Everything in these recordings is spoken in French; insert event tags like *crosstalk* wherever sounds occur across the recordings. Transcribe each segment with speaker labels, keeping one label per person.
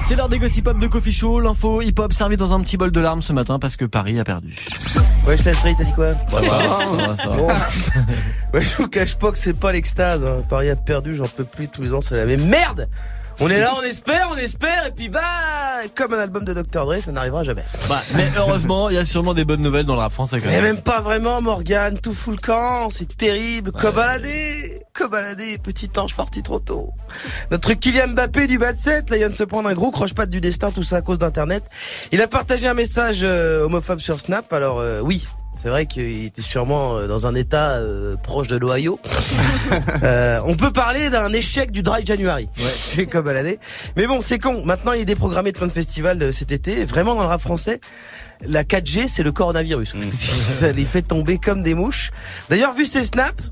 Speaker 1: C'est l'heure des gossip hop de Coffee Show, l'info hip hop servi dans un petit bol de larmes ce matin parce que Paris a perdu.
Speaker 2: Ouais, je t'ai t'as dit quoi
Speaker 1: va, ça va, ça va.
Speaker 2: Bon. *laughs* Ouais, je vous cache pas que c'est pas l'extase. hein. Paris a perdu, j'en peux plus. Tous les ans, c'est la même merde. On est là, on espère, on espère, et puis bah, comme un album de Dr. Dre, ça n'arrivera jamais.
Speaker 1: Bah, mais heureusement, il y a sûrement des bonnes nouvelles dans le rap français quand
Speaker 2: Mais
Speaker 1: même.
Speaker 2: même pas vraiment, Morgane, tout fout le camp, c'est terrible. Cobaladé, Cobaladé, petit ange parti trop tôt. Notre Kylian Mbappé du bas de 7, là, il vient de se prendre un gros croche-patte du destin, tout ça à cause d'Internet. Il a partagé un message euh, homophobe sur Snap, alors euh, oui. C'est vrai qu'il était sûrement euh, dans un état euh, proche de l'Ohio. *laughs* Euh, on peut parler d'un échec du Dry January chez *laughs* Cobaladé. Mais bon, c'est con. Maintenant, il est déprogrammé de plein de festivals euh, cet été. Vraiment, dans le rap français, la 4G, c'est le coronavirus. *laughs* Ça les fait tomber comme des mouches. D'ailleurs, vu ces snaps,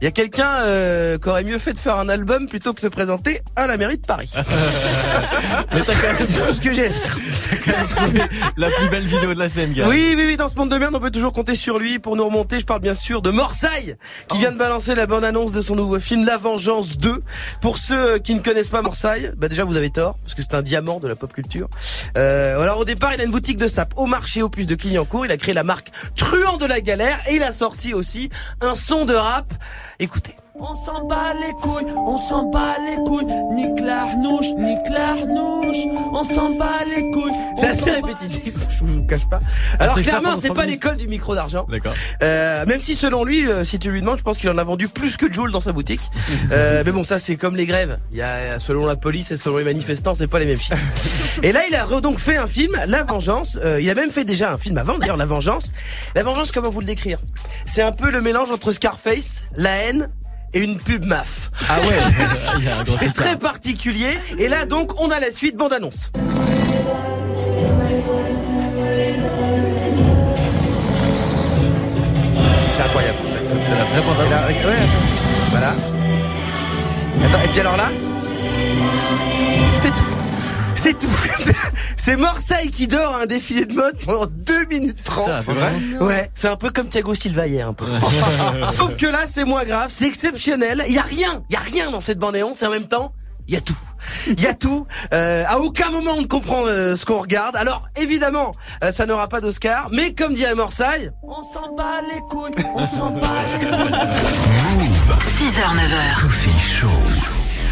Speaker 2: il y a quelqu'un euh, qui aurait mieux fait de faire un album plutôt que de se présenter à la mairie de Paris. *laughs*
Speaker 1: Mais t'as quand même
Speaker 2: tout ce que j'ai.
Speaker 1: la plus belle vidéo de la semaine, gars.
Speaker 2: Oui, oui, oui, dans ce monde de merde, on peut toujours compter sur lui pour nous remonter. Je parle bien sûr de Morsaille, qui vient de balancer la bande-annonce de son nouveau film La Vengeance 2. Pour ceux qui ne connaissent pas Morsaille, bah déjà vous avez tort, parce que c'est un diamant de la pop culture. Euh, alors au départ, il a une boutique de sap au marché Opus de Clignancourt. Il a créé la marque Truand de la Galère et il a sorti aussi un son de rap. Écoutez.
Speaker 3: On s'en bat les couilles, on s'en bat les couilles, ni clarnouche, ni clarnouche, on s'en bat les couilles.
Speaker 2: C'est assez répétitif, je vous cache pas. Alors
Speaker 1: c'est ça
Speaker 2: clairement, c'est pas l'école du micro d'argent.
Speaker 1: D'accord.
Speaker 2: Euh, même si selon lui, euh, si tu lui demandes, je pense qu'il en a vendu plus que Joule dans sa boutique. *laughs* Euh, mais bon, ça c'est comme les grèves. Il y a selon la police et selon les manifestants, c'est pas les mêmes chiffres. *laughs* Et là, il a donc fait un film, La Vengeance. Euh, il a même fait déjà un film avant, d'ailleurs, La Vengeance. La Vengeance, comment vous le décrire? C'est un peu le mélange entre Scarface, la haine et une pub MAF.
Speaker 1: Ah ouais, *laughs*
Speaker 2: C'est très particulier. Et là, donc, on a la suite bande annonce. C'est incroyable.
Speaker 1: C'est la vraie bande
Speaker 2: Et là,
Speaker 1: annonce.
Speaker 2: ouais, voilà. Attends, et puis alors là? C'est tout. C'est tout. *laughs* C'est Marseille qui dort à un défilé de mode pendant 2 minutes 30.
Speaker 1: Ça, c'est vrai
Speaker 2: Ouais, c'est un peu comme Thiago Silva hier un peu. *laughs* Sauf que là, c'est moins grave, c'est exceptionnel. Il y a rien, il y a rien dans cette bande annonce et en même temps, il y a tout. Il y a tout. Euh, à aucun moment on ne comprend euh, ce qu'on regarde. Alors évidemment, euh, ça n'aura pas d'Oscar, mais comme dirait Marseille,
Speaker 3: On s'en bat les couilles, on s'en bat les couilles.
Speaker 4: 6h, 9h.